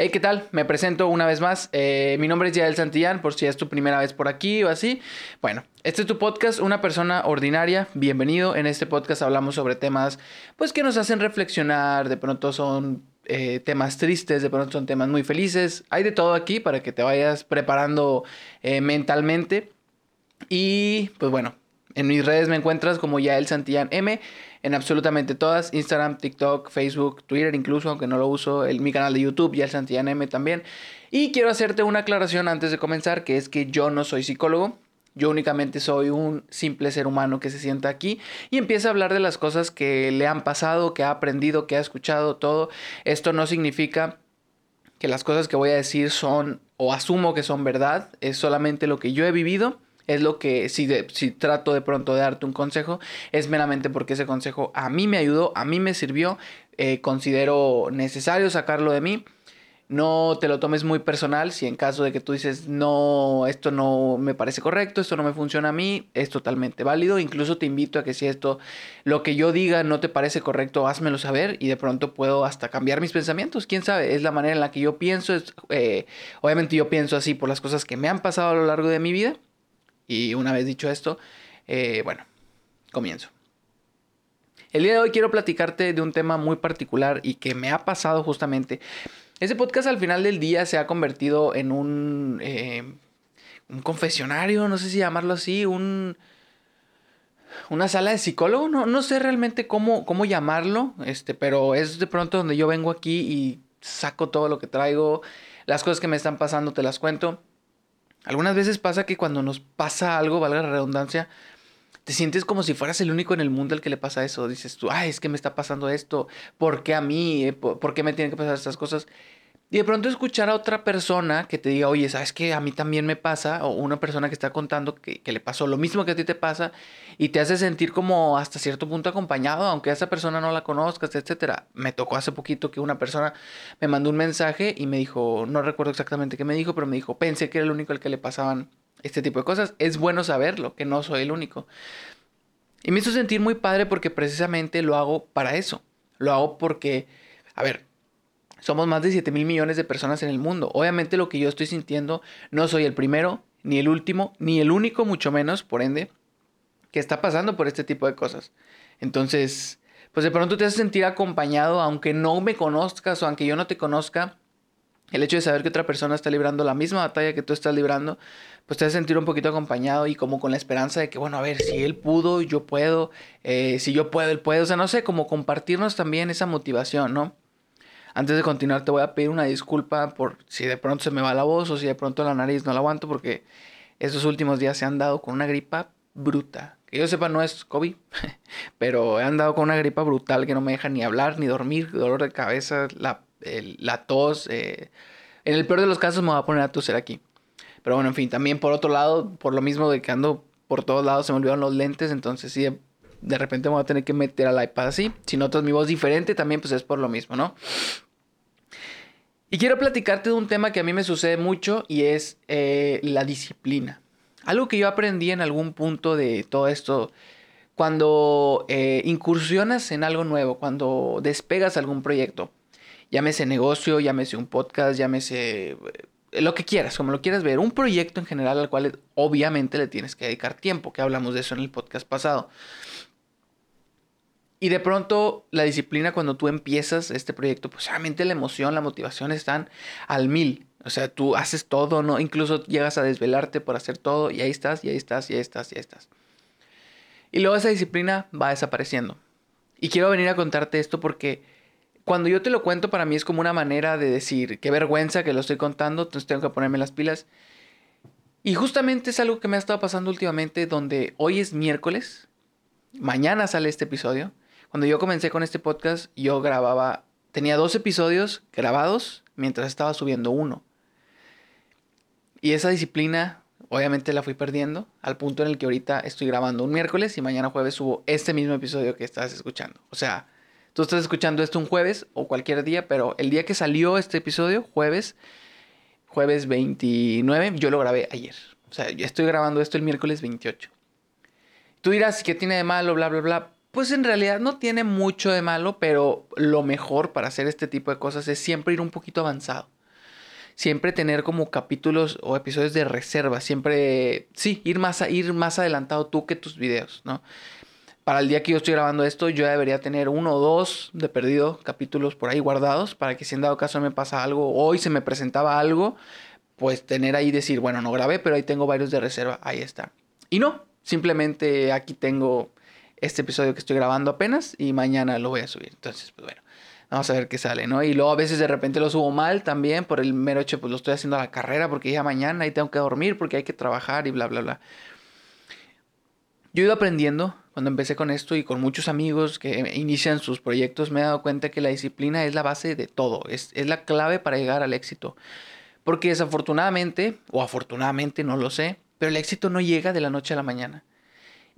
Hey, ¿qué tal? Me presento una vez más. Eh, mi nombre es Yael Santillán, por si es tu primera vez por aquí o así. Bueno, este es tu podcast, Una persona ordinaria. Bienvenido. En este podcast hablamos sobre temas pues que nos hacen reflexionar. De pronto son eh, temas tristes, de pronto son temas muy felices. Hay de todo aquí para que te vayas preparando eh, mentalmente. Y pues bueno, en mis redes me encuentras como Yael Santillán M en absolutamente todas, Instagram, TikTok, Facebook, Twitter incluso, aunque no lo uso, el, mi canal de YouTube, ya el Santillán M también. Y quiero hacerte una aclaración antes de comenzar, que es que yo no soy psicólogo, yo únicamente soy un simple ser humano que se sienta aquí y empieza a hablar de las cosas que le han pasado, que ha aprendido, que ha escuchado, todo. Esto no significa que las cosas que voy a decir son o asumo que son verdad, es solamente lo que yo he vivido es lo que si, si trato de pronto de darte un consejo, es meramente porque ese consejo a mí me ayudó, a mí me sirvió, eh, considero necesario sacarlo de mí. No te lo tomes muy personal si en caso de que tú dices, no, esto no me parece correcto, esto no me funciona a mí, es totalmente válido. Incluso te invito a que si esto, lo que yo diga no te parece correcto, házmelo saber y de pronto puedo hasta cambiar mis pensamientos. Quién sabe, es la manera en la que yo pienso. Es, eh, obviamente yo pienso así por las cosas que me han pasado a lo largo de mi vida y una vez dicho esto, eh, bueno, comienzo. El día de hoy quiero platicarte de un tema muy particular y que me ha pasado justamente. Ese podcast al final del día se ha convertido en un, eh, un confesionario, no sé si llamarlo así, un, una sala de psicólogo, no, no sé realmente cómo, cómo llamarlo, este, pero es de pronto donde yo vengo aquí y saco todo lo que traigo, las cosas que me están pasando te las cuento. Algunas veces pasa que cuando nos pasa algo, valga la redundancia, te sientes como si fueras el único en el mundo al que le pasa eso. Dices tú, ay, es que me está pasando esto, ¿por qué a mí? ¿Por qué me tienen que pasar estas cosas? Y de pronto escuchar a otra persona que te diga, oye, ¿sabes que a mí también me pasa? O una persona que está contando que, le pasó lo mismo que a ti te pasa y te hace sentir como hasta cierto punto acompañado, aunque esa persona no la conozcas, etc. Me tocó hace poquito que una persona me mandó un mensaje y me dijo, no recuerdo exactamente qué me dijo, pero me dijo, pensé que era el único al que le pasaban este tipo de cosas. Es bueno saberlo, que no soy el único. Y me hizo sentir muy padre porque precisamente lo hago para eso. Lo hago porque, a ver, somos más de 7 mil millones de personas en el mundo. Obviamente lo que yo estoy sintiendo, no soy el primero, ni el último, ni el único, mucho menos, por ende, que está pasando por este tipo de cosas. Entonces, pues de pronto te hace sentir acompañado, aunque no me conozcas o aunque yo no te conozca. El hecho de saber que otra persona está librando la misma batalla que tú estás librando, pues te hace sentir un poquito acompañado y como con la esperanza de que, bueno, a ver, si él pudo, yo puedo, eh, si yo puedo, él puede. O sea, no sé, como compartirnos también esa motivación, ¿no? Antes de continuar, te voy a pedir una disculpa por si de pronto se me va la voz o si de pronto la nariz no la aguanto, porque estos últimos días se han dado con una gripa bruta. Que yo sepa, no es COVID, pero he andado con una gripa brutal que no me deja ni hablar, ni dormir, dolor de cabeza, la, la tos. Eh, en el peor de los casos me voy a poner a toser aquí. Pero bueno, en fin, también por otro lado, por lo mismo de que ando por todos lados, se me olvidaron los lentes, entonces sí, de repente me voy a tener que meter al iPad así. Si notas mi voz diferente, también pues es por lo mismo, ¿no? Y quiero platicarte de un tema que a mí me sucede mucho y es eh, la disciplina. Algo que yo aprendí en algún punto de todo esto, cuando eh, incursionas en algo nuevo, cuando despegas algún proyecto, llámese negocio, llámese un podcast, llámese eh, lo que quieras, como lo quieras ver, un proyecto en general al cual obviamente le tienes que dedicar tiempo, que hablamos de eso en el podcast pasado. Y de pronto la disciplina cuando tú empiezas este proyecto, pues obviamente la emoción, la motivación están al mil. O sea, tú haces todo, ¿no? Incluso llegas a desvelarte por hacer todo y ahí estás, y ahí estás, y ahí estás, y ahí estás. Y luego esa disciplina va desapareciendo. Y quiero venir a contarte esto porque cuando yo te lo cuento para mí es como una manera de decir, qué vergüenza que lo estoy contando, entonces tengo que ponerme las pilas. Y justamente es algo que me ha estado pasando últimamente donde hoy es miércoles, mañana sale este episodio cuando yo comencé con este podcast, yo grababa, tenía dos episodios grabados mientras estaba subiendo uno. Y esa disciplina, obviamente la fui perdiendo, al punto en el que ahorita estoy grabando un miércoles y mañana jueves subo este mismo episodio que estás escuchando. O sea, tú estás escuchando esto un jueves o cualquier día, pero el día que salió este episodio, jueves, jueves 29, yo lo grabé ayer. O sea, yo estoy grabando esto el miércoles 28. Tú dirás, ¿qué tiene de malo? Bla, bla, bla. Pues en realidad no tiene mucho de malo, pero lo mejor para hacer este tipo de cosas es siempre ir un poquito avanzado. siempre tener como capítulos o episodios de reserva, siempre, sí, ir más, a, ir más adelantado tú que tus videos, ¿no? Para el día que yo estoy grabando esto, yo debería tener uno o dos de perdido capítulos por ahí guardados para que si en dado caso me pasa algo, hoy se me presentaba algo, pues tener ahí decir, bueno, no grabé, pero ahí tengo varios de reserva, ahí está. Y no, simplemente aquí tengo este episodio que estoy grabando apenas y mañana lo voy a subir. Entonces, pues bueno, vamos a ver qué sale, ¿no? Y luego a veces de repente lo subo mal también por el mero hecho, pues lo estoy haciendo a la carrera porque ya mañana y tengo que dormir porque hay que trabajar y bla, bla, bla. Yo he ido aprendiendo cuando empecé con esto y con muchos amigos que inician sus proyectos, me he dado cuenta que la disciplina es la base de todo, es, es la clave para llegar al éxito. Porque desafortunadamente, o afortunadamente, no lo sé, pero el éxito no llega de la noche a la mañana.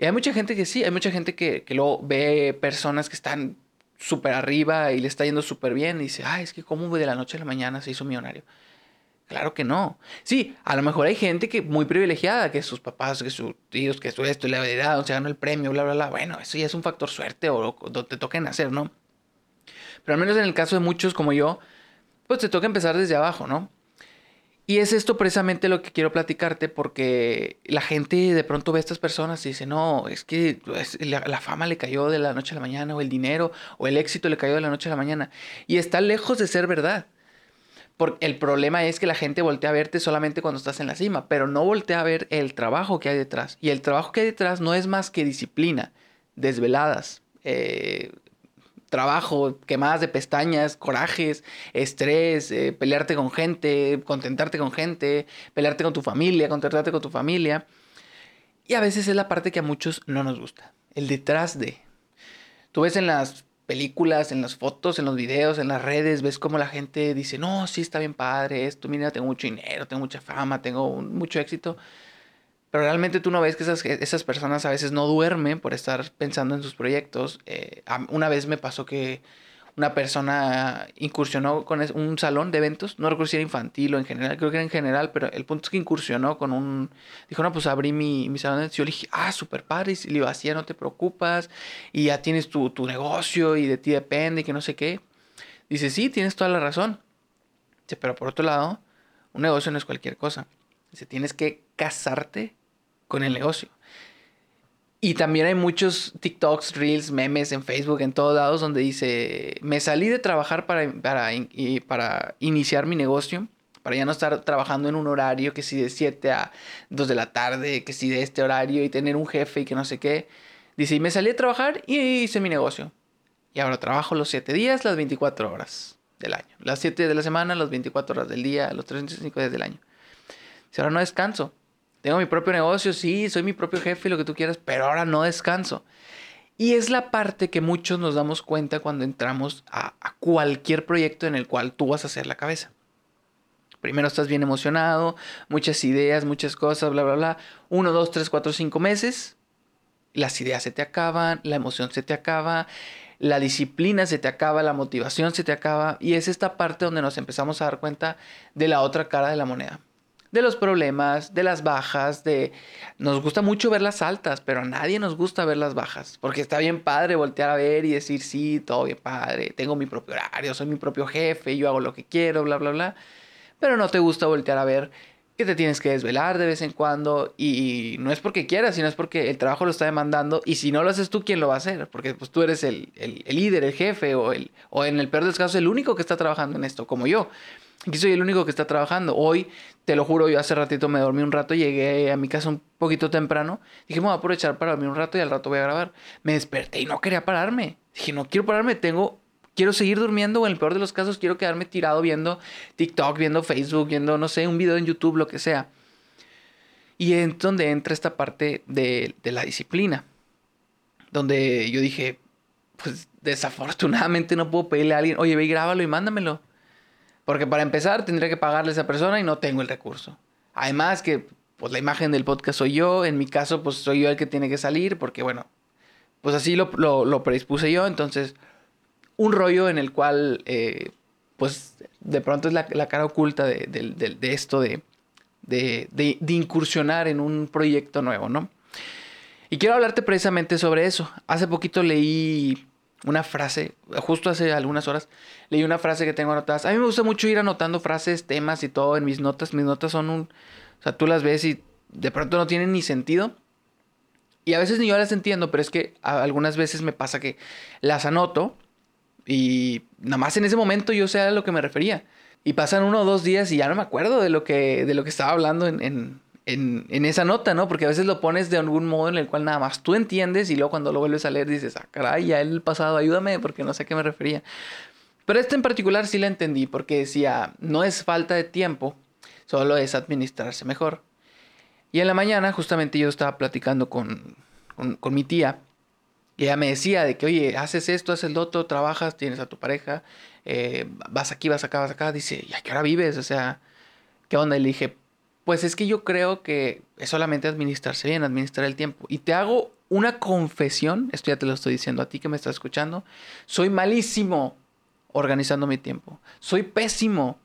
Y hay mucha gente que sí, hay mucha gente que, que luego ve personas que están súper arriba y le está yendo súper bien y dice, ay, es que cómo de la noche a la mañana se hizo millonario. Claro que no. Sí, a lo mejor hay gente que muy privilegiada, que sus papás, que sus tíos, que su esto, y la verdad, o se ganó el premio, bla, bla, bla. Bueno, eso ya es un factor suerte o, o te toquen hacer, ¿no? Pero al menos en el caso de muchos como yo, pues te toca empezar desde abajo, ¿no? Y es esto precisamente lo que quiero platicarte porque la gente de pronto ve a estas personas y dice, no, es que pues, la, fama le cayó de la noche a la mañana o el dinero o el éxito le cayó de la noche a la mañana. Y está lejos de ser verdad. Porque el problema es que la gente voltea a verte solamente cuando estás en la cima, pero no voltea a ver el trabajo que hay detrás. Y el trabajo que hay detrás no es más que disciplina, desveladas, eh, trabajo, quemadas de pestañas, corajes, estrés, eh, pelearte con gente, contentarte con gente, pelearte con tu familia, contentarte con tu familia. Y a veces es la parte que a muchos no nos gusta, el detrás de. Tú ves en las películas, en las fotos, en los videos, en las redes, ves cómo la gente dice, no, sí está bien padre esto, mira, tengo mucho dinero, tengo mucha fama, tengo mucho éxito. Pero realmente tú no ves que esas, esas personas a veces no duermen por estar pensando en sus proyectos. Eh, una vez me pasó que una persona incursionó con un salón de eventos, no recuerdo si era infantil o en general, creo que era en general, pero el punto es que incursionó con un, dijo, no, pues abrí mi, mi salón de eventos, yo le dije, ah, súper padre, y le no te preocupas, y ya tienes tu, tu negocio, y de ti depende, y que no sé qué. Dice, sí, tienes toda la razón. Dice, pero por otro lado, un negocio no es cualquier cosa. Dice, tienes que casarte con el negocio. Y también hay muchos TikToks, Reels, memes en Facebook, en todos lados, donde dice, me salí de trabajar para, para, para iniciar mi negocio, para ya no estar trabajando en un horario que si de 7 a 2 de la tarde, que si de este horario y tener un jefe y que no sé qué. Dice, y me salí a trabajar y hice mi negocio. Y ahora trabajo los 7 días, las 24 horas del año. Las 7 de la semana, las 24 horas del día, los 365 días del año. Si ahora no descanso, tengo mi propio negocio, sí, soy mi propio jefe, lo que tú quieras, pero ahora no descanso. Y es la parte que muchos nos damos cuenta cuando entramos a, cualquier proyecto en el cual tú vas a hacer la cabeza. Primero estás bien emocionado, muchas ideas, muchas cosas, bla, bla, bla. Uno, dos, tres, cuatro, cinco meses. Las ideas se te acaban, la emoción se te acaba, la disciplina se te acaba, la motivación se te acaba. Y es esta parte donde nos empezamos a dar cuenta de la otra cara de la moneda de los problemas, de las bajas, de... Nos gusta mucho ver las altas, pero a nadie nos gusta ver las bajas, porque está bien padre voltear a ver y decir, sí, todo bien padre, tengo mi propio horario, soy mi propio jefe, yo hago lo que quiero, bla, bla, bla, pero no te gusta voltear a ver que te tienes que desvelar de vez en cuando y no es porque quieras, sino es porque el trabajo lo está demandando y si no lo haces tú, ¿quién lo va a hacer? Porque pues tú eres el, el, el líder, el jefe o, el, o en el peor de los casos el único que está trabajando en esto, como yo. Aquí soy el único que está trabajando. Hoy, te lo juro, yo hace ratito me dormí un rato, llegué a mi casa un poquito temprano. Dije, me voy a aprovechar para dormir un rato y al rato voy a grabar. Me desperté y no quería pararme. Dije, no quiero pararme, tengo... Quiero seguir durmiendo o en el peor de los casos quiero quedarme tirado viendo TikTok, viendo Facebook, viendo, no sé, un video en YouTube, lo que sea. Y es donde entra esta parte de, de la disciplina. Donde yo dije, pues desafortunadamente no puedo pedirle a alguien, oye, ve y grábalo y mándamelo. Porque para empezar tendría que pagarle a esa persona y no tengo el recurso. Además que pues la imagen del podcast soy yo, en mi caso pues soy yo el que tiene que salir porque bueno, pues así lo, lo, predispuse yo, entonces un rollo en el cual eh, pues de pronto es la, cara oculta de, esto de, de, incursionar en un proyecto nuevo, ¿no? Y quiero hablarte precisamente sobre eso. Hace poquito leí una frase, justo hace algunas horas, leí una frase que tengo anotadas. A mí me gusta mucho ir anotando frases, temas y todo en mis notas. Mis notas son un... O sea, tú las ves y de pronto no tienen ni sentido. Y a veces ni yo las entiendo, pero es que algunas veces me pasa que las anoto y nada más en ese momento yo sé a lo que me refería. Y pasan uno o dos días y ya no me acuerdo de lo que, de lo que estaba hablando en, en, esa nota, ¿no? Porque a veces lo pones de algún modo en el cual nada más tú entiendes y luego cuando lo vuelves a leer dices, ah, caray, ya el pasado, ayúdame porque no sé a qué me refería. Pero este en particular sí la entendí porque decía, no es falta de tiempo, solo es administrarse mejor. Y en la mañana justamente yo estaba platicando con, con, mi tía y ella me decía de que, oye, haces esto, haces lo otro, trabajas, tienes a tu pareja, eh, vas aquí, vas acá, vas acá. Dice, ¿y a qué hora vives? O sea, ¿qué onda? Y dije, pues es que yo creo que es solamente administrarse bien, administrar el tiempo. Y te hago una confesión, esto ya te lo estoy diciendo a ti que me estás escuchando, soy malísimo organizando mi tiempo. Soy pésimo.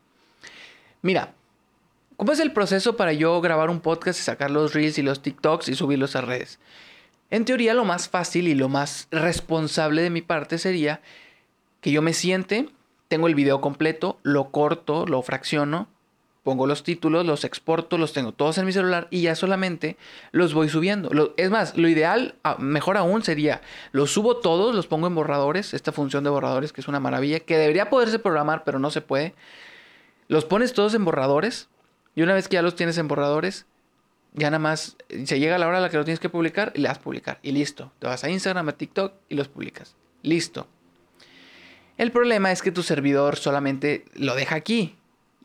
Mira, ¿cómo es el proceso para yo grabar un podcast y sacar los reels y los TikToks y subirlos a redes? En teoría lo más fácil y lo más responsable de mi parte sería que yo me siente, tengo el video completo, lo corto, lo fracciono, pongo los títulos, los exporto, los tengo todos en mi celular y ya solamente los voy subiendo. es más, lo ideal, ah, mejor aún, sería los subo todos, los pongo en borradores, esta función de borradores que es una maravilla, que debería poderse programar, pero no se puede. Los pones todos en borradores y una vez que ya los tienes en borradores, ya nada más se llega la hora a la que lo tienes que publicar y le das publicar y listo. Te vas a Instagram, a TikTok y los publicas. Listo. El problema es que tu servidor solamente lo deja aquí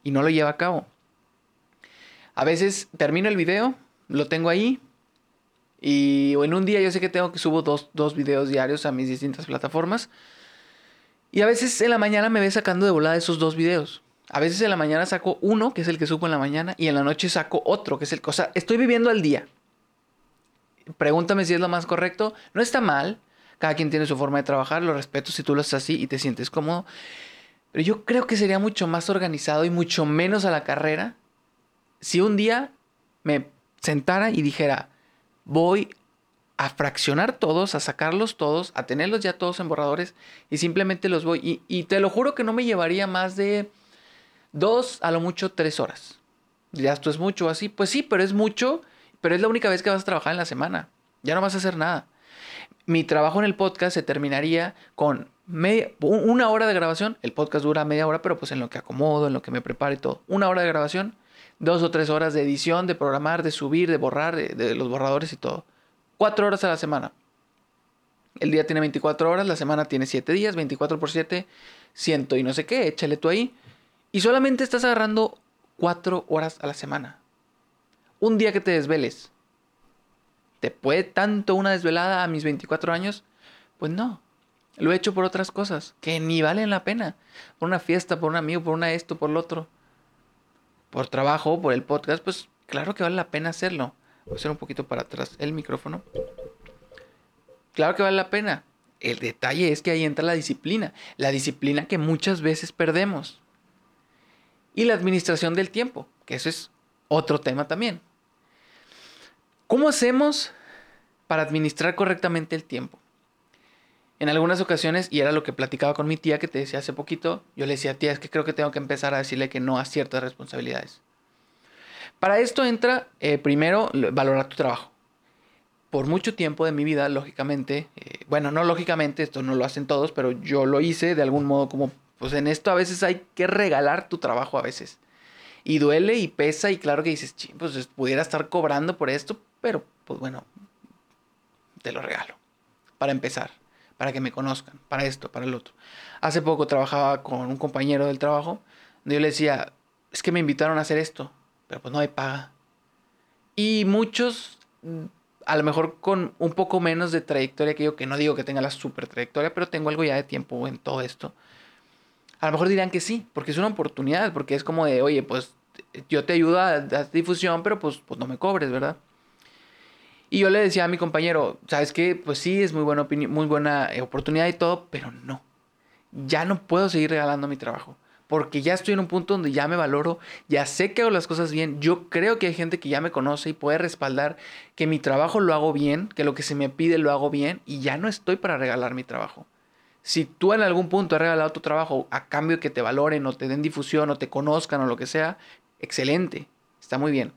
y no lo lleva a cabo. A veces termino el video, lo tengo ahí y en un día yo sé que tengo que subo dos, dos videos diarios a mis distintas plataformas y a veces en la mañana me ve sacando de volada esos dos videos. A veces en la mañana saco uno, que es el que subo en la mañana, y en la noche saco otro, que es el... O sea, estoy viviendo al día. Pregúntame si es lo más correcto. No está mal. Cada quien tiene su forma de trabajar. Lo respeto si tú lo haces así y te sientes cómodo. Pero yo creo que sería mucho más organizado y mucho menos a la carrera si un día me sentara y dijera, voy a fraccionar todos, a sacarlos todos, a tenerlos ya todos en borradores y simplemente los voy. Y, te lo juro que no me llevaría más de dos, a lo mucho tres horas. Ya esto es mucho así. Pues sí, pero es mucho, pero es la única vez que vas a trabajar en la semana. Ya no vas a hacer nada. Mi trabajo en el podcast se terminaría con una hora de grabación. El podcast dura media hora, pero pues en lo que acomodo, en lo que me prepare y todo. Una hora de grabación, dos o tres horas de edición, de programar, de subir, de borrar, de, los borradores y todo. Cuatro horas a la semana. El día tiene 24 horas, la semana tiene 7 días, 24 por 7, ciento y no sé qué, échale tú ahí. Y solamente estás agarrando cuatro horas a la semana. Un día que te desveles. ¿Te puede tanto una desvelada a mis 24 años? Pues no. Lo he hecho por otras cosas que ni valen la pena. Por una fiesta, por un amigo, por una esto, por lo otro. Por trabajo, por el podcast, pues claro que vale la pena hacerlo. Voy a hacer un poquito para atrás el micrófono. Claro que vale la pena. El detalle es que ahí entra la disciplina. La disciplina que muchas veces perdemos. Y la administración del tiempo, que eso es otro tema también. ¿Cómo hacemos para administrar correctamente el tiempo? en algunas ocasiones, y era lo que platicaba con mi tía que te decía hace poquito, yo le decía, tía, es que creo que tengo que empezar a decirle que no a ciertas responsabilidades. Para esto entra, eh, primero, valorar tu trabajo. Por mucho tiempo de mi vida, lógicamente, eh, bueno, no lógicamente, esto no lo hacen todos, pero yo lo hice de algún modo como, pues en esto a veces hay que regalar tu trabajo a veces. Y duele y pesa y claro que dices, pues pudiera estar cobrando por esto, pero pues bueno, te lo regalo. Para empezar para que me conozcan, para esto, para el otro. Hace poco trabajaba con un compañero del trabajo, donde yo le decía, es que me invitaron a hacer esto, pero pues no hay paga. Y muchos, a lo mejor con un poco menos de trayectoria que yo, que no digo que tenga la super trayectoria, pero tengo algo ya de tiempo en todo esto. A lo mejor dirán que sí, porque es una oportunidad, porque es como de, oye, pues yo te ayudo a dar difusión, pero pues, pues no me cobres, ¿verdad? Y yo le decía a mi compañero, ¿sabes qué? Pues sí, es muy buena, muy buena oportunidad y todo, pero no. Ya no puedo seguir regalando mi trabajo. Porque ya estoy en un punto donde ya me valoro, ya sé que hago las cosas bien. Yo creo que hay gente que ya me conoce y puede respaldar que mi trabajo lo hago bien, que lo que se me pide lo hago bien y ya no estoy para regalar mi trabajo. Si tú en algún punto has regalado tu trabajo a cambio de que te valoren o te den difusión o te conozcan o lo que sea, excelente, está muy bien.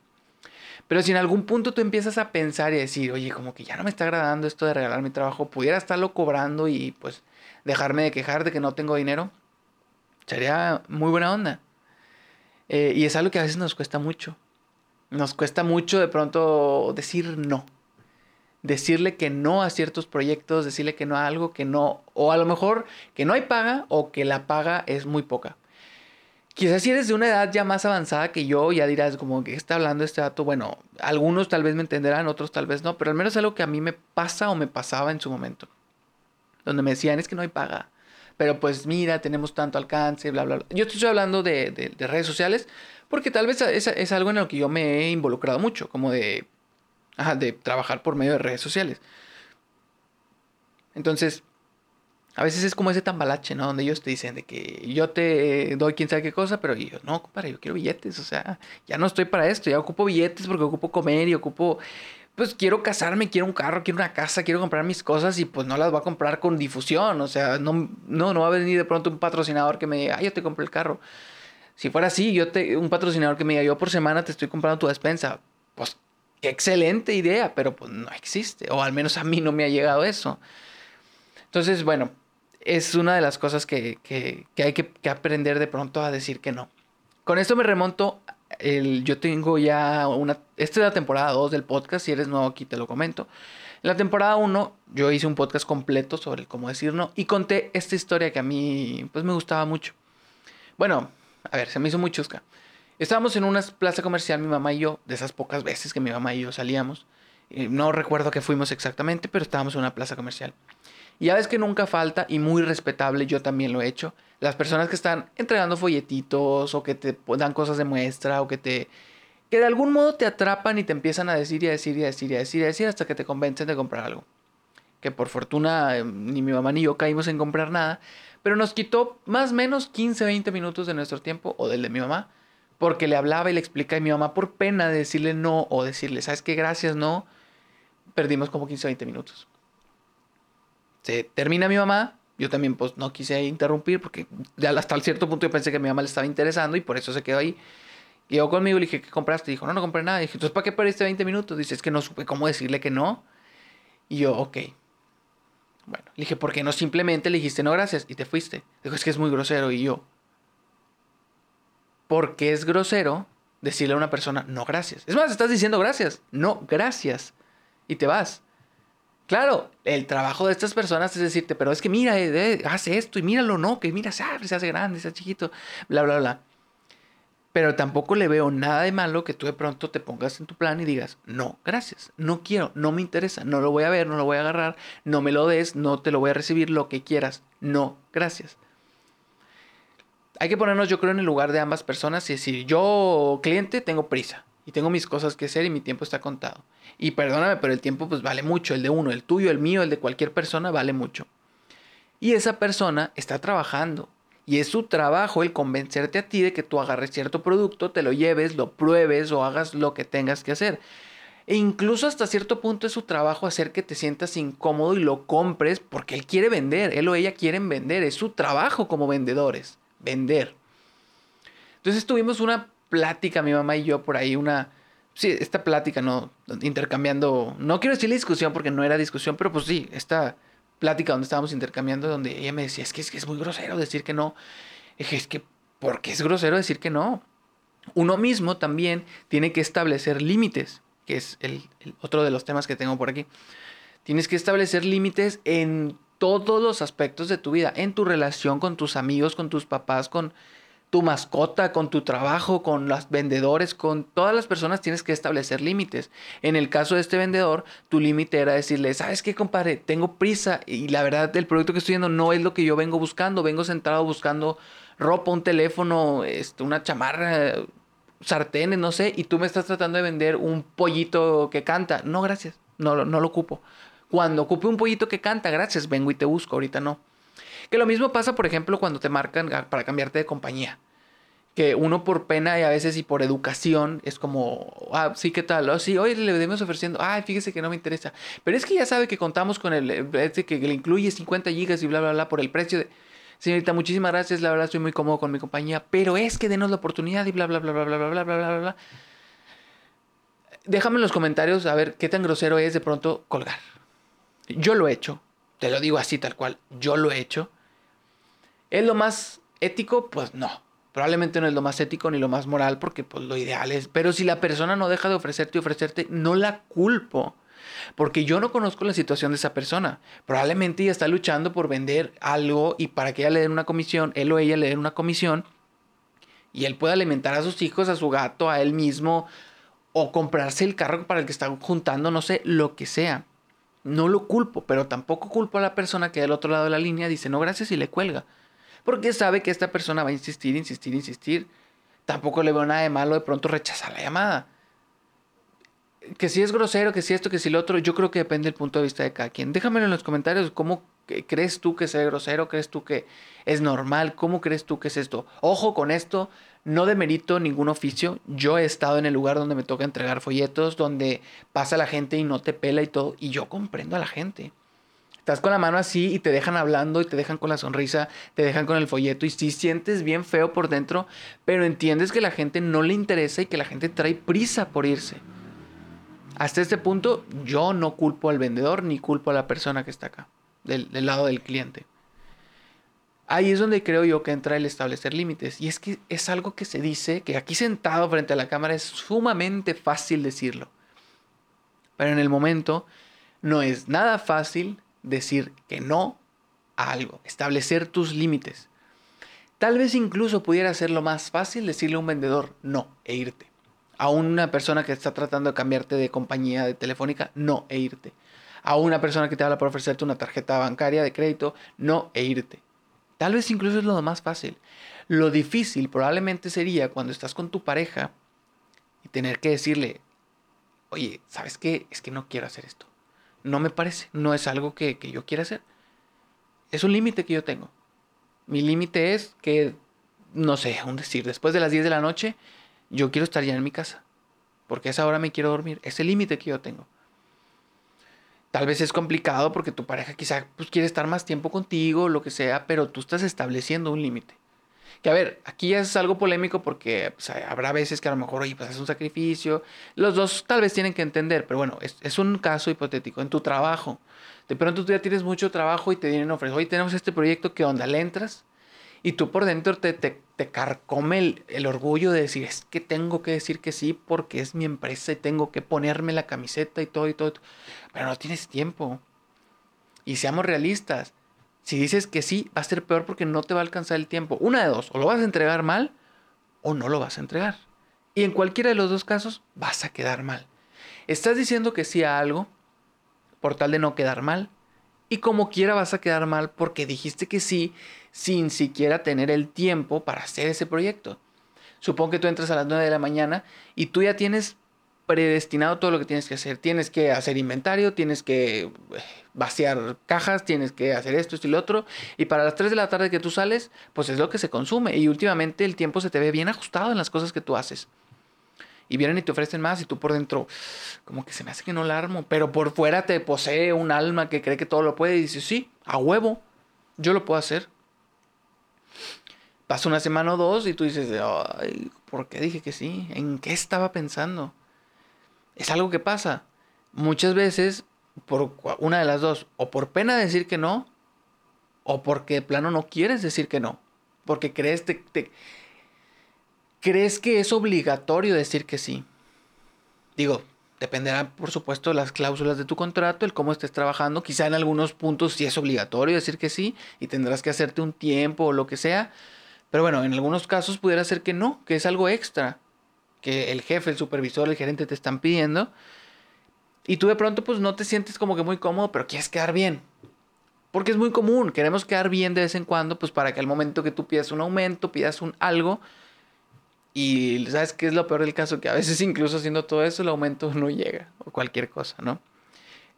Pero si en algún punto tú empiezas a pensar y decir, oye, como que ya no me está agradando esto de regalar mi trabajo, pudiera estarlo cobrando y pues dejarme de quejar de que no tengo dinero, sería muy buena onda. Eh, y es algo que a veces nos cuesta mucho. Nos cuesta mucho de pronto decir no. Decirle que no a ciertos proyectos, decirle que no a algo que no, o a lo mejor que no hay paga o que la paga es muy poca. Quizás si eres de una edad ya más avanzada que yo, ya dirás como que está hablando este dato. Bueno, algunos tal vez me entenderán, otros tal vez no, pero al menos es algo que a mí me pasa o me pasaba en su momento. Donde me decían, es que no hay paga. Pero pues mira, tenemos tanto alcance, bla, bla, bla. Yo estoy hablando de, de, redes sociales porque tal vez es, es, algo en lo que yo me he involucrado mucho, como de, ajá, de trabajar por medio de redes sociales. Entonces, a veces es como ese tambalache, ¿no? Donde ellos te dicen de que yo te doy quién sabe qué cosa, pero yo, no, compadre, yo quiero billetes, o sea, ya no estoy para esto, ya ocupo billetes porque ocupo comer y ocupo, pues quiero casarme, quiero un carro, quiero una casa, quiero comprar mis cosas y pues no las voy a comprar con difusión, o sea, no, no, no va a venir de pronto un patrocinador que me diga, ay, yo te compré el carro. Si fuera así, yo te, un patrocinador que me diga, yo por semana te estoy comprando tu despensa, pues qué excelente idea, pero pues no existe, o al menos a mí no me ha llegado eso. Entonces, bueno, es una de las cosas que, hay que, aprender de pronto a decir que no. Con esto me remonto, el, yo tengo ya una... Esta es la temporada 2 del podcast, si eres nuevo aquí te lo comento. En la temporada 1 yo hice un podcast completo sobre cómo decir no y conté esta historia que a mí pues me gustaba mucho. Bueno, a ver, se me hizo muy chusca. Estábamos en una plaza comercial, mi mamá y yo, de esas pocas veces que mi mamá y yo salíamos. No recuerdo qué fuimos exactamente, pero estábamos en una plaza comercial. Y ya ves que nunca falta, y muy respetable, yo también lo he hecho, las personas que están entregando folletitos o que te dan cosas de muestra o que te... que de algún modo te atrapan y te empiezan a decir y a decir y a decir y a decir y a decir hasta que te convencen de comprar algo. Que por fortuna em, ni mi mamá ni yo caímos en comprar nada, pero nos quitó más o menos 15, 20 minutos de nuestro tiempo o del de mi mamá, porque le hablaba y le explica y mi mamá por pena de decirle no o decirle, ¿sabes qué? Gracias, no, perdimos como 15, 20 minutos. Se termina mi mamá, yo también pues no quise interrumpir porque ya hasta cierto punto yo pensé que mi mamá le estaba interesando y por eso se quedó ahí. Llegó conmigo y le dije, ¿qué compraste? Dijo, no, no compré nada. dije, entonces, ¿para qué perdiste 20 minutos? Dice, es que no supe cómo decirle que no. Y yo, ok. Bueno, le dije, ¿por qué no simplemente le dijiste no gracias y te fuiste? Dijo, es que es muy grosero. Y yo, ¿por qué es grosero decirle a una persona no gracias? Es más, estás diciendo gracias, no gracias. Y te vas. Claro, el trabajo de estas personas es decirte, pero es que mira, eh, eh, hace esto y míralo, no, que mira, se abre, se hace grande, se hace chiquito, bla, bla, bla. Pero tampoco le veo nada de malo que tú de pronto te pongas en tu plan y digas, no, gracias, no quiero, no me interesa, no lo voy a ver, no lo voy a agarrar, no me lo des, no te lo voy a recibir, lo que quieras, no, gracias. Hay que ponernos, yo creo, en el lugar de ambas personas y decir, yo, cliente, tengo prisa y tengo mis cosas que hacer y mi tiempo está contado. Y perdóname, pero el tiempo pues vale mucho, el de uno, el tuyo, el mío, el de cualquier persona vale mucho. Y esa persona está trabajando. Y es su trabajo el convencerte a ti de que tú agarres cierto producto, te lo lleves, lo pruebes o hagas lo que tengas que hacer. E incluso hasta cierto punto es su trabajo hacer que te sientas incómodo y lo compres porque él quiere vender, él o ella quieren vender, es su trabajo como vendedores, vender. Entonces tuvimos una plática, mi mamá y yo, por ahí, una. Sí, esta plática, ¿no? Intercambiando. No quiero decirle discusión porque no era discusión, pero pues sí, esta plática donde estábamos intercambiando, donde ella me decía, es que es, que es muy grosero decir que no. Es que, ¿por qué es grosero decir que no? Uno mismo también tiene que establecer límites, que es el otro de los temas que tengo por aquí. Tienes que establecer límites en todos los aspectos de tu vida, en tu relación con tus amigos, con tus papás, con tu mascota, con tu trabajo, con los vendedores, con todas las personas tienes que establecer límites. En el caso de este vendedor, tu límite era decirle, ¿sabes qué, compadre? Tengo prisa y la verdad el producto que estoy viendo no es lo que yo vengo buscando. Vengo sentado buscando ropa, un teléfono, este, una chamarra, sartenes, no sé, y tú me estás tratando de vender un pollito que canta. No, gracias, no, no lo ocupo. Cuando ocupe un pollito que canta, gracias, vengo y te busco, ahorita no. Que lo mismo pasa, por ejemplo, cuando te marcan para cambiarte de compañía. que uno por pena y a veces y por educación es como, ah, sí, ¿qué tal? Oh, sí, hoy le debemos ofreciendo, ay, fíjese que no me interesa. Pero es que ya sabe que contamos con el, este que le incluye 50 gigas y bla, bla, bla por el precio de... Señorita, muchísimas gracias, la verdad estoy muy cómodo con mi compañía, pero es que denos la oportunidad y bla, bla, bla, bla, bla, bla, bla, bla, bla, bla. Déjame en los comentarios a ver qué tan grosero es de pronto colgar. Yo lo he hecho, te lo digo así tal cual, yo lo he hecho. ¿Es lo más ético? Pues no Probablemente no es lo más ético ni lo más moral porque pues lo ideal es, pero si la persona no deja de ofrecerte y ofrecerte, no la culpo. Porque yo no conozco la situación de esa persona. Probablemente ella está luchando por vender algo y para que ella le den una comisión, él o ella le den una comisión y él pueda alimentar a sus hijos, a su gato, a él mismo o comprarse el carro para el que está juntando, no sé, lo que sea. No lo culpo, pero tampoco culpo a la persona que del otro lado de la línea dice no gracias y le cuelga porque sabe que esta persona va a insistir, insistir, insistir. Tampoco le veo nada de malo de pronto rechazar la llamada. Que si es grosero, que si esto, que si lo otro, yo creo que depende del punto de vista de cada quien. Déjamelo en los comentarios cómo crees tú que es grosero, crees tú que es normal, cómo crees tú que es esto. Ojo con esto, no demerito ningún oficio. Yo he estado en el lugar donde me toca entregar folletos, donde pasa la gente y no te pela y todo, y yo comprendo a la gente. Estás con la mano así y te dejan hablando y te dejan con la sonrisa, te dejan con el folleto y sí sientes bien feo por dentro, pero entiendes que la gente no le interesa y que la gente trae prisa por irse. Hasta este punto yo no culpo al vendedor ni culpo a la persona que está acá, del, del lado del cliente. Ahí es donde creo yo que entra el establecer límites. Y es que es algo que se dice, que aquí sentado frente a la cámara es sumamente fácil decirlo. Pero en el momento no es nada fácil decir que no a algo, establecer tus límites. Tal vez incluso pudiera ser lo más fácil decirle a un vendedor no e irte. A una persona que está tratando de cambiarte de compañía de telefónica, no e irte. A una persona que te habla por ofrecerte una tarjeta bancaria de crédito, no e irte. Tal vez incluso es lo más fácil. Lo difícil probablemente sería cuando estás con tu pareja y tener que decirle, oye, ¿sabes qué? Es que no quiero hacer esto no me parece, no es algo que, yo quiera hacer. Es un límite que yo tengo. Mi límite es que, no sé, un decir, después de las 10 de la noche, yo quiero estar ya en mi casa. Porque a esa hora me quiero dormir. Es el límite que yo tengo. Tal vez es complicado porque tu pareja quizá pues, quiere estar más tiempo contigo, lo que sea, pero tú estás estableciendo un límite. Que a ver, aquí ya es algo polémico porque pues, habrá veces que a lo mejor, oye, pues es un sacrificio. Los dos tal vez tienen que entender, pero bueno, es, un caso hipotético. En tu trabajo, de pronto tú ya tienes mucho trabajo y te vienen a ofrecer, hoy tenemos este proyecto, ¿qué onda? Le entras y tú por dentro te, te, carcome el, orgullo de decir, es que tengo que decir que sí porque es mi empresa y tengo que ponerme la camiseta y todo y todo. Pero no tienes tiempo. Y seamos realistas si dices que sí, va a ser peor porque no te va a alcanzar el tiempo. Una de dos, o lo vas a entregar mal o no lo vas a entregar. Y en cualquiera de los dos casos vas a quedar mal. Estás diciendo que sí a algo por tal de no quedar mal. Y como quiera vas a quedar mal porque dijiste que sí sin siquiera tener el tiempo para hacer ese proyecto. Supongo que tú entras a las 9 de la mañana y tú ya tienes predestinado todo lo que tienes que hacer. Tienes que hacer inventario, tienes que eh, vaciar cajas, tienes que hacer esto, esto y lo otro. Y para las 3 de la tarde que tú sales, pues es lo que se consume. Y últimamente el tiempo se te ve bien ajustado en las cosas que tú haces. Y vienen y te ofrecen más y tú por dentro, como que se me hace que no la armo. Pero por fuera te posee un alma que cree que todo lo puede y dices, sí, a huevo, yo lo puedo hacer. Pasa una semana o dos y tú dices, ay, ¿por qué dije que sí? ¿En qué estaba pensando? Es algo que pasa. Muchas veces, por una de las dos, o por pena de decir que no, o porque de plano no quieres decir que no. Porque crees, te, crees que es obligatorio decir que sí. Digo, dependerá, por supuesto, de las cláusulas de tu contrato, el cómo estés trabajando. Quizá en algunos puntos sí es obligatorio decir que sí y tendrás que hacerte un tiempo o lo que sea. Pero bueno, en algunos casos pudiera ser que no, que es algo extra que el jefe, el supervisor, el gerente te están pidiendo. Y tú de pronto pues no te sientes como que muy cómodo, pero quieres quedar bien. Porque es muy común, queremos quedar bien de vez en cuando, pues para que al momento que tú pidas un aumento, pidas un algo, y sabes qué es lo peor del caso, que a veces incluso haciendo todo eso el aumento no llega, o cualquier cosa, ¿no?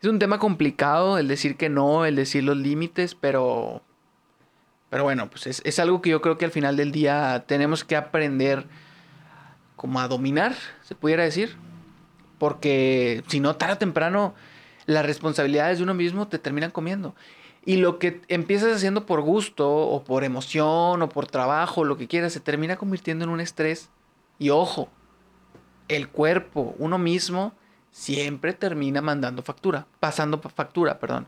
Es un tema complicado el decir que no, el decir los límites, pero Pero bueno, pues es, es algo que yo creo que al final del día tenemos que aprender como a dominar, se pudiera decir. Porque si no, tarde o temprano, las responsabilidades de uno mismo te terminan comiendo. Y lo que empiezas haciendo por gusto o por emoción o por trabajo, lo que quieras, se termina convirtiendo en un estrés. Y ojo, el cuerpo, uno mismo, siempre termina mandando factura, pasando factura, perdón.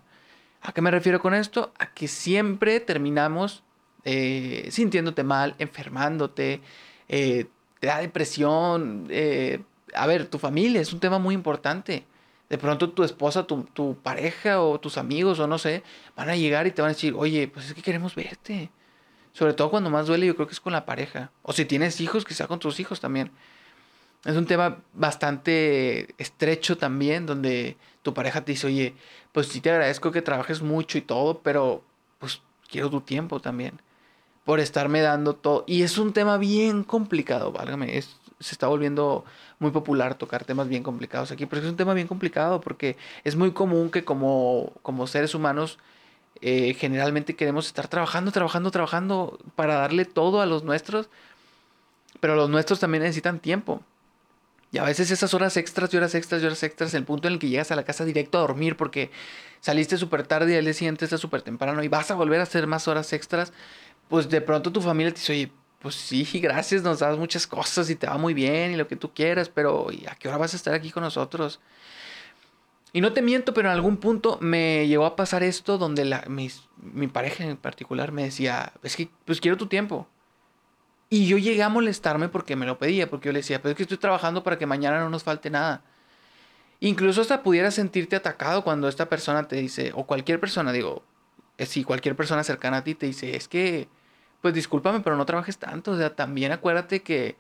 ¿A qué me refiero con esto? A que siempre terminamos eh, sintiéndote mal, enfermándote, eh, te da depresión. Eh, a ver, tu familia es un tema muy importante de pronto tu esposa, tu, pareja o tus amigos o no sé, van a llegar y te van a decir, oye, pues es que queremos verte. Sobre todo cuando más duele yo creo que es con la pareja. O si tienes hijos, que sea con tus hijos también. Es un tema bastante estrecho también, donde tu pareja te dice, oye, pues sí te agradezco que trabajes mucho y todo, pero pues quiero tu tiempo también. Por estarme dando todo. Y es un tema bien complicado, válgame. Es, se está volviendo muy popular tocar temas bien complicados aquí, pero es un tema bien complicado porque es muy común que como, como seres humanos eh, generalmente queremos estar trabajando, trabajando, trabajando para darle todo a los nuestros, pero los nuestros también necesitan tiempo. Y a veces esas horas extras y horas extras y horas extras, el punto en el que llegas a la casa directo a dormir porque saliste súper tarde y al día siguiente estás súper temprano y vas a volver a hacer más horas extras, pues de pronto tu familia te dice, oye, pues sí, gracias, nos das muchas cosas y te va muy bien y lo que tú quieras, pero ¿y a qué hora vas a estar aquí con nosotros? Y no te miento, pero en algún punto me llegó a pasar esto donde la, mi pareja en particular me decía, es que pues quiero tu tiempo. Y yo llegué a molestarme porque me lo pedía, porque yo le decía, pero es que estoy trabajando para que mañana no nos falte nada. Incluso hasta pudieras sentirte atacado cuando esta persona te dice, o cualquier persona, digo, eh, si cualquier persona cercana a ti te dice, es que pues discúlpame, pero no trabajes tanto. O sea, también acuérdate que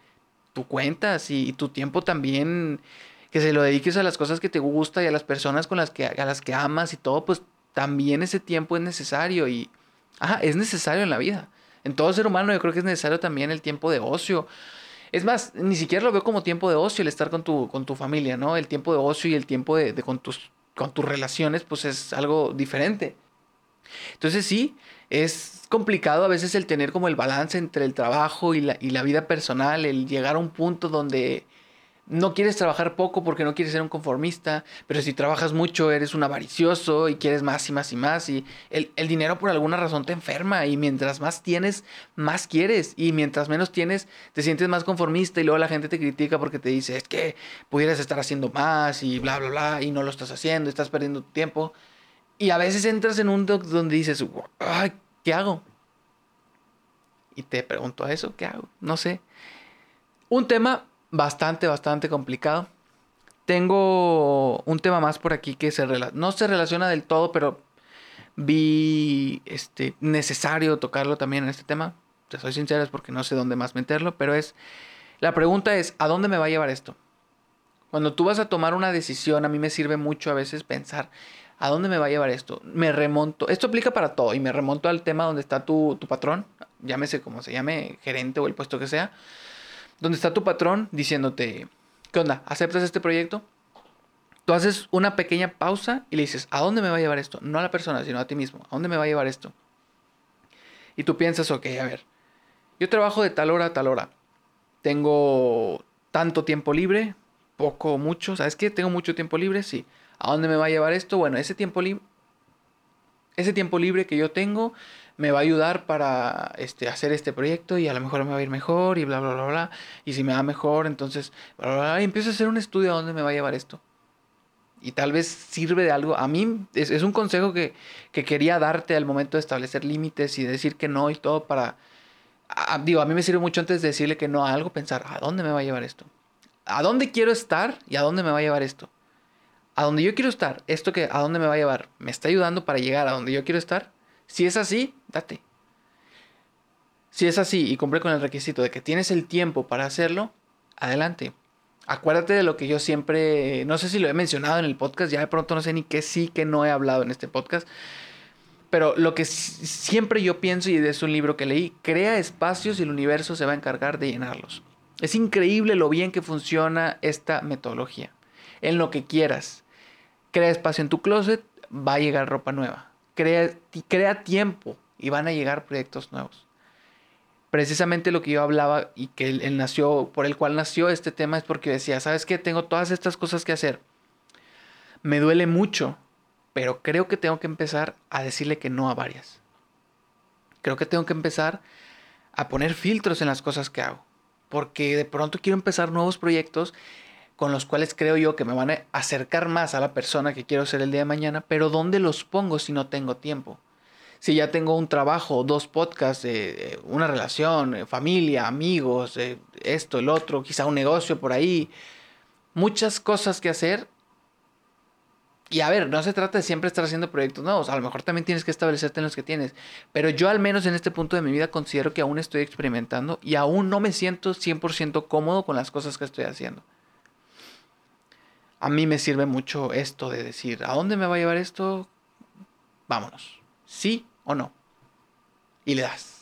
tú cuentas y, tu tiempo también, que se lo dediques a las cosas que te gusta y a las personas con las que, a las que amas y todo, pues también ese tiempo es necesario y, ajá, es necesario en la vida. En todo ser humano yo creo que es necesario también el tiempo de ocio. Es más, ni siquiera lo veo como tiempo de ocio el estar con tu, con tu familia, ¿no? El tiempo de ocio y el tiempo de, de con, tus, con tus relaciones, pues es algo diferente. Entonces sí, es complicado a veces el tener como el balance entre el trabajo y la, y la vida personal, el llegar a un punto donde no quieres trabajar poco porque no quieres ser un conformista, pero si trabajas mucho eres un avaricioso y quieres más y más y más y el, el, dinero por alguna razón te enferma y mientras más tienes, más quieres y mientras menos tienes, te sientes más conformista y luego la gente te critica porque te dice es que pudieras estar haciendo más y bla, bla, bla y no lo estás haciendo, estás perdiendo tu tiempo. Y a veces entras en un doc donde dices, ay, ¿qué hago? Y te pregunto a eso, ¿qué hago? No sé. Un tema bastante, bastante complicado. Tengo un tema más por aquí que se no se relaciona del todo, pero vi este, necesario tocarlo también en este tema. Te soy sincero, es porque no sé dónde más meterlo, pero es... La pregunta es, ¿a dónde me va a llevar esto? Cuando tú vas a tomar una decisión, a mí me sirve mucho a veces pensar, ¿A dónde me va a llevar esto? Me remonto. Esto aplica para todo y me remonto al tema donde está tu, patrón, llámese como se llame, gerente o el puesto que sea, donde está tu patrón diciéndote, ¿qué onda? ¿Aceptas este proyecto? Tú haces una pequeña pausa y le dices, ¿a dónde me va a llevar esto? No a la persona, sino a ti mismo. ¿A dónde me va a llevar esto? Y tú piensas, ok, a ver, yo trabajo de tal hora a tal hora. Tengo tanto tiempo libre, poco o mucho. ¿Sabes qué? Tengo mucho tiempo libre, sí. ¿A dónde me va a llevar esto? Bueno, ese tiempo libre, ese tiempo libre que yo tengo me va a ayudar para este, hacer este proyecto y a lo mejor me va a ir mejor y bla, bla, bla, bla. Y si me va mejor, entonces, bla, bla, bla, y empiezo a hacer un estudio a dónde me va a llevar esto. Y tal vez sirve de algo. A mí es, es un consejo que, que, quería darte al momento de establecer límites y decir que no y todo para... digo, a mí me sirve mucho antes de decirle que no a algo, pensar, ¿a dónde me va a llevar esto? ¿A dónde quiero estar y a dónde me va a llevar esto? A donde yo quiero estar, esto que a dónde me va a llevar, me está ayudando para llegar a donde yo quiero estar. Si es así, date. Si es así y cumple con el requisito de que tienes el tiempo para hacerlo, adelante. Acuérdate de lo que yo siempre, no sé si lo he mencionado en el podcast, ya de pronto no sé ni qué sí, que no he hablado en este podcast, pero lo que siempre yo pienso, y es un libro que leí, crea espacios y el universo se va a encargar de llenarlos. Es increíble lo bien que funciona esta metodología. En lo que quieras crea espacio en tu closet, va a llegar ropa nueva. Crea, crea tiempo y van a llegar proyectos nuevos. Precisamente lo que yo hablaba y que él, nació, por el cual nació este tema es porque decía, ¿sabes qué? Tengo todas estas cosas que hacer. Me duele mucho, pero creo que tengo que empezar a decirle que no a varias. Creo que tengo que empezar a poner filtros en las cosas que hago. Porque de pronto quiero empezar nuevos proyectos con los cuales creo yo que me van a acercar más a la persona que quiero ser el día de mañana, pero ¿dónde los pongo si no tengo tiempo? Si ya tengo un trabajo, dos podcasts, eh, una relación, eh, familia, amigos, eh, esto, el otro, quizá un negocio por ahí, muchas cosas que hacer. Y a ver, no se trata de siempre estar haciendo proyectos nuevos, a lo mejor también tienes que establecerte en los que tienes, pero yo al menos en este punto de mi vida considero que aún estoy experimentando y aún no me siento 100% cómodo con las cosas que estoy haciendo a mí me sirve mucho esto de decir, ¿a dónde me va a llevar esto? Vámonos. ¿Sí o no? Y le das.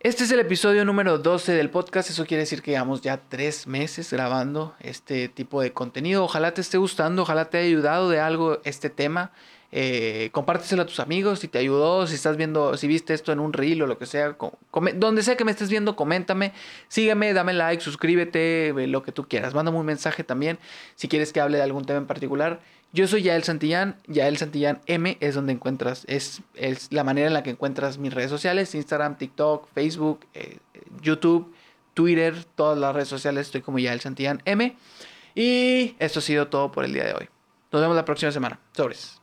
Este es el episodio número 12 del podcast. Eso quiere decir que llevamos ya tres meses grabando este tipo de contenido. Ojalá te esté gustando, ojalá te haya ayudado de algo este tema. Eh, compárteselo a tus amigos si te ayudó, si estás viendo, si viste esto en un reel o lo que sea, donde sea que me estés viendo, coméntame, sígueme, dame like, suscríbete, lo que tú quieras, mándame un mensaje también si quieres que hable de algún tema en particular. Yo soy Yael Santillán, Yael Santillán M es donde encuentras, es, es la manera en la que encuentras mis redes sociales, Instagram, TikTok, Facebook, eh, YouTube, Twitter, todas las redes sociales estoy como Yael Santillán M. Y esto ha sido todo por el día de hoy. Nos vemos la próxima semana. Sobres.